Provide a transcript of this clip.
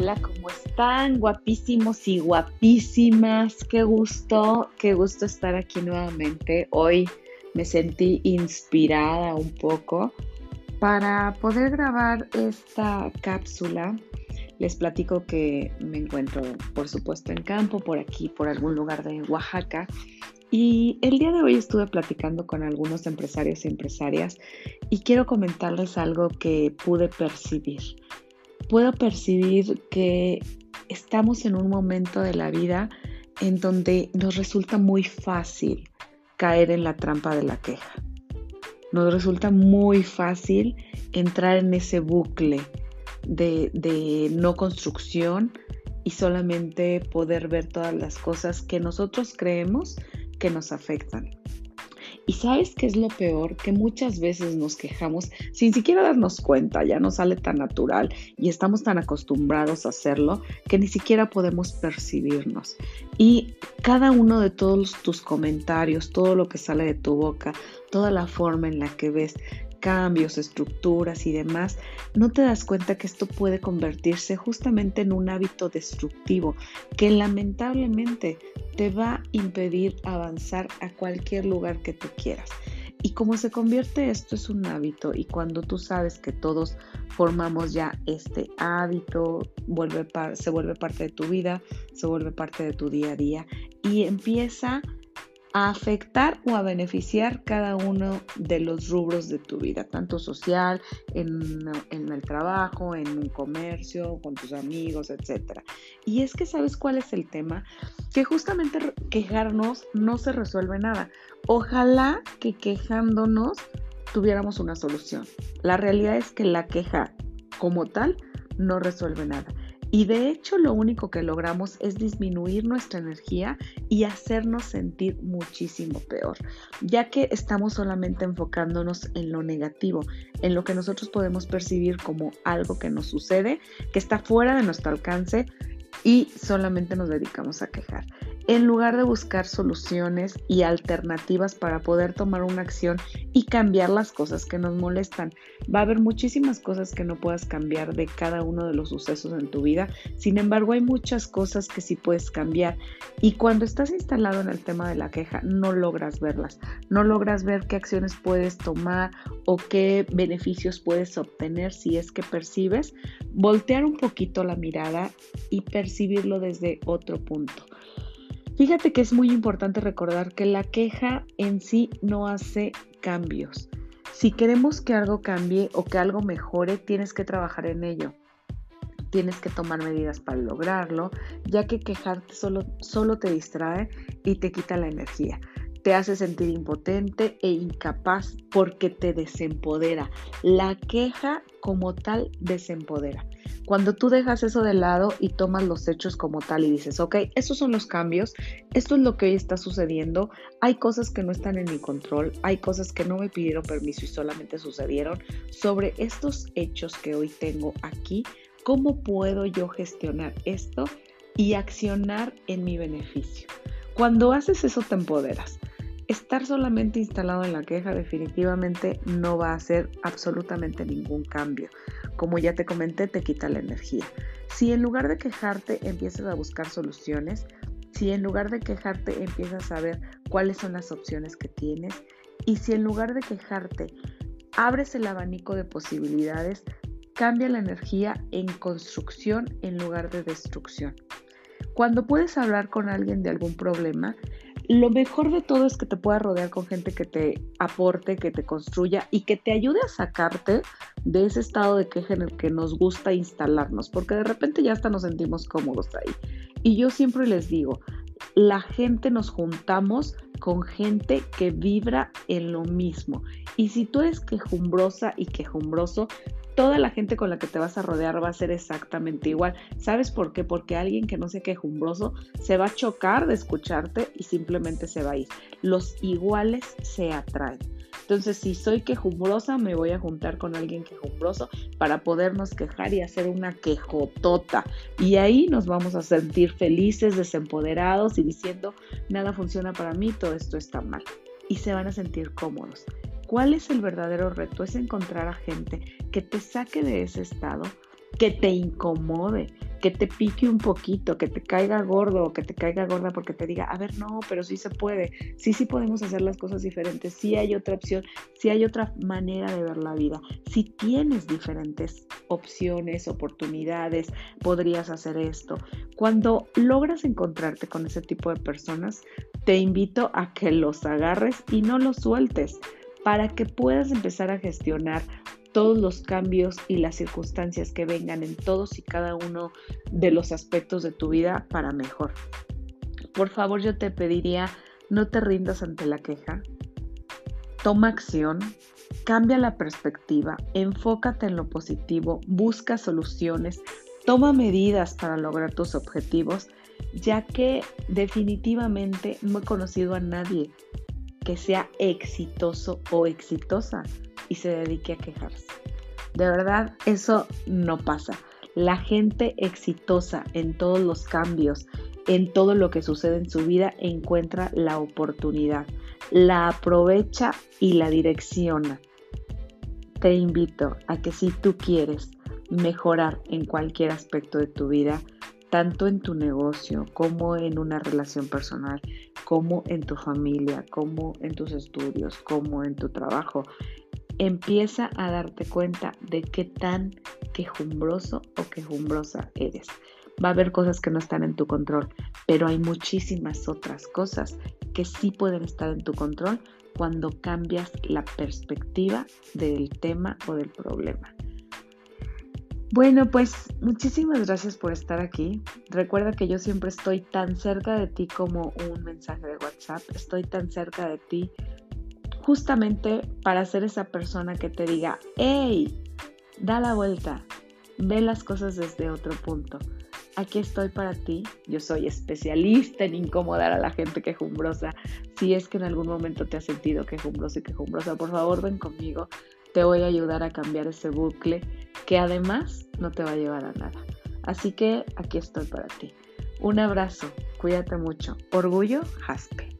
Hola, ¿cómo están? Guapísimos y guapísimas. Qué gusto, qué gusto estar aquí nuevamente. Hoy me sentí inspirada un poco para poder grabar esta cápsula. Les platico que me encuentro, por supuesto, en campo, por aquí, por algún lugar de Oaxaca. Y el día de hoy estuve platicando con algunos empresarios y empresarias y quiero comentarles algo que pude percibir puedo percibir que estamos en un momento de la vida en donde nos resulta muy fácil caer en la trampa de la queja. Nos resulta muy fácil entrar en ese bucle de, no construcción y solamente poder ver todas las cosas que nosotros creemos que nos afectan. Y sabes qué es lo peor? Que muchas veces nos quejamos sin siquiera darnos cuenta, ya no sale tan natural y estamos tan acostumbrados a hacerlo que ni siquiera podemos percibirnos. Y cada uno de todos tus comentarios, todo lo que sale de tu boca, toda la forma en la que ves cambios, estructuras y demás, no te das cuenta que esto puede convertirse justamente en un hábito destructivo que lamentablemente te va a impedir avanzar a cualquier lugar que tú quieras. Y como se convierte esto es un hábito y cuando tú sabes que todos formamos ya este hábito, vuelve se vuelve parte de tu vida, se vuelve parte de tu día a día y empieza a afectar o a beneficiar cada uno de los rubros de tu vida, tanto social, en, el trabajo, en un comercio, con tus amigos, etc. Y es que sabes cuál es el tema, que justamente quejarnos no se resuelve nada. Ojalá que quejándonos tuviéramos una solución. La realidad es que la queja como tal no resuelve nada. Y de hecho lo único que logramos es disminuir nuestra energía y hacernos sentir muchísimo peor, ya que estamos solamente enfocándonos en lo negativo, en lo que nosotros podemos percibir como algo que nos sucede, que está fuera de nuestro alcance y solamente nos dedicamos a quejar en lugar de buscar soluciones y alternativas para poder tomar una acción y cambiar las cosas que nos molestan. Va a haber muchísimas cosas que no puedas cambiar de cada uno de los sucesos en tu vida, sin embargo hay muchas cosas que sí puedes cambiar y cuando estás instalado en el tema de la queja no logras verlas, no logras ver qué acciones puedes tomar o qué beneficios puedes obtener si es que percibes, voltear un poquito la mirada y percibirlo desde otro punto. Fíjate que es muy importante recordar que la queja en sí no hace cambios. Si queremos que algo cambie o que algo mejore, tienes que trabajar en ello. Tienes que tomar medidas para lograrlo, ya que quejarte solo, solo te distrae y te quita la energía te hace sentir impotente e incapaz porque te desempodera. La queja como tal desempodera. Cuando tú dejas eso de lado y tomas los hechos como tal y dices, ok, estos son los cambios, esto es lo que hoy está sucediendo, hay cosas que no están en mi control, hay cosas que no me pidieron permiso y solamente sucedieron, sobre estos hechos que hoy tengo aquí, ¿cómo puedo yo gestionar esto y accionar en mi beneficio? Cuando haces eso te empoderas. Estar solamente instalado en la queja definitivamente no va a hacer absolutamente ningún cambio. Como ya te comenté, te quita la energía. Si en lugar de quejarte empiezas a buscar soluciones, si en lugar de quejarte empiezas a ver cuáles son las opciones que tienes y si en lugar de quejarte abres el abanico de posibilidades, cambia la energía en construcción en lugar de destrucción. Cuando puedes hablar con alguien de algún problema, lo mejor de todo es que te puedas rodear con gente que te aporte, que te construya y que te ayude a sacarte de ese estado de queja en el que nos gusta instalarnos, porque de repente ya hasta nos sentimos cómodos ahí. Y yo siempre les digo, la gente nos juntamos con gente que vibra en lo mismo. Y si tú eres quejumbrosa y quejumbroso, toda la gente con la que te vas a rodear va a ser exactamente igual. ¿Sabes por qué? Porque alguien que no sea quejumbroso se va a chocar de escucharte y simplemente se va a ir. Los iguales se atraen. Entonces, si soy quejumbrosa, me voy a juntar con alguien quejumbroso para podernos quejar y hacer una quejotota. Y ahí nos vamos a sentir felices, desempoderados y diciendo, nada funciona para mí, todo esto está mal. Y se van a sentir cómodos. ¿Cuál es el verdadero reto? Es encontrar a gente que te saque de ese estado que te incomode, que te pique un poquito, que te caiga gordo o que te caiga gorda porque te diga, a ver, no, pero sí se puede, sí, sí podemos hacer las cosas diferentes, sí hay otra opción, sí hay otra manera de ver la vida, si tienes diferentes opciones, oportunidades, podrías hacer esto. Cuando logras encontrarte con ese tipo de personas, te invito a que los agarres y no los sueltes para que puedas empezar a gestionar todos los cambios y las circunstancias que vengan en todos y cada uno de los aspectos de tu vida para mejor. Por favor, yo te pediría, no te rindas ante la queja, toma acción, cambia la perspectiva, enfócate en lo positivo, busca soluciones, toma medidas para lograr tus objetivos, ya que definitivamente no he conocido a nadie que sea exitoso o exitosa y se dedique a quejarse. De verdad, eso no pasa. La gente exitosa en todos los cambios, en todo lo que sucede en su vida, encuentra la oportunidad, la aprovecha y la direcciona. Te invito a que si tú quieres mejorar en cualquier aspecto de tu vida, tanto en tu negocio como en una relación personal, como en tu familia, como en tus estudios, como en tu trabajo, empieza a darte cuenta de qué tan quejumbroso o quejumbrosa eres. Va a haber cosas que no están en tu control, pero hay muchísimas otras cosas que sí pueden estar en tu control cuando cambias la perspectiva del tema o del problema. Bueno, pues muchísimas gracias por estar aquí. Recuerda que yo siempre estoy tan cerca de ti como un mensaje de WhatsApp. Estoy tan cerca de ti justamente para ser esa persona que te diga, hey, da la vuelta, ve las cosas desde otro punto. Aquí estoy para ti. Yo soy especialista en incomodar a la gente quejumbrosa. Si es que en algún momento te has sentido quejumbroso y quejumbrosa, por favor ven conmigo. Te voy a ayudar a cambiar ese bucle que además no te va a llevar a nada. Así que aquí estoy para ti. Un abrazo, cuídate mucho. Orgullo, Jaspe.